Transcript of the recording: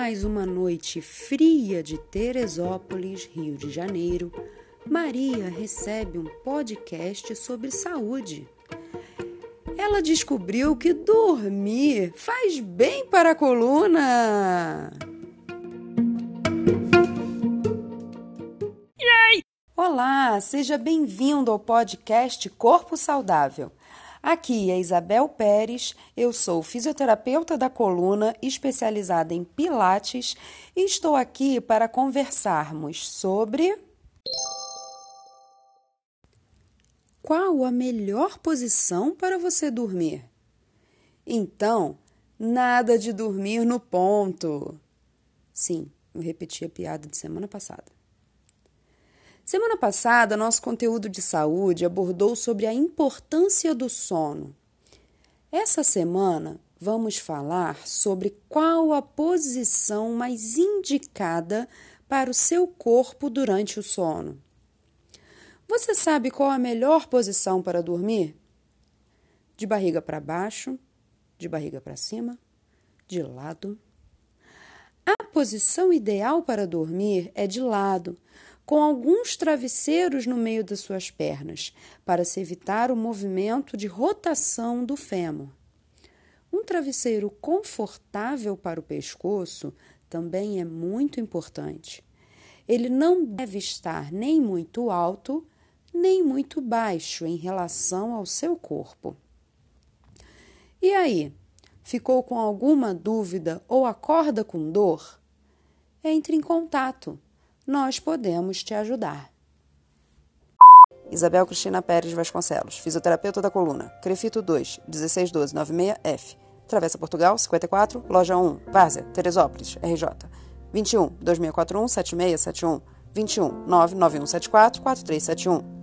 mais uma noite fria de Teresópolis, Rio de Janeiro, Maria recebe um podcast sobre saúde. Ela descobriu que dormir faz bem para a coluna. Olá, seja bem-vindo ao podcast Corpo Saudável. Aqui é Isabel Pérez, eu sou fisioterapeuta da coluna especializada em Pilates e estou aqui para conversarmos sobre. Qual a melhor posição para você dormir? Então, nada de dormir no ponto. Sim, eu repeti a piada de semana passada. Semana passada, nosso conteúdo de saúde abordou sobre a importância do sono. Essa semana, vamos falar sobre qual a posição mais indicada para o seu corpo durante o sono. Você sabe qual a melhor posição para dormir? De barriga para baixo, de barriga para cima, de lado. A posição ideal para dormir é de lado com alguns travesseiros no meio das suas pernas, para se evitar o movimento de rotação do fêmur. Um travesseiro confortável para o pescoço também é muito importante. Ele não deve estar nem muito alto, nem muito baixo em relação ao seu corpo. E aí, ficou com alguma dúvida ou acorda com dor? Entre em contato nós podemos te ajudar. Isabel Cristina Pérez Vasconcelos, fisioterapeuta da coluna, Crefito 2, 161296F, Travessa Portugal, 54, Loja 1, Várzea, Teresópolis, RJ, 21 2641 7671, 21 99174 4371.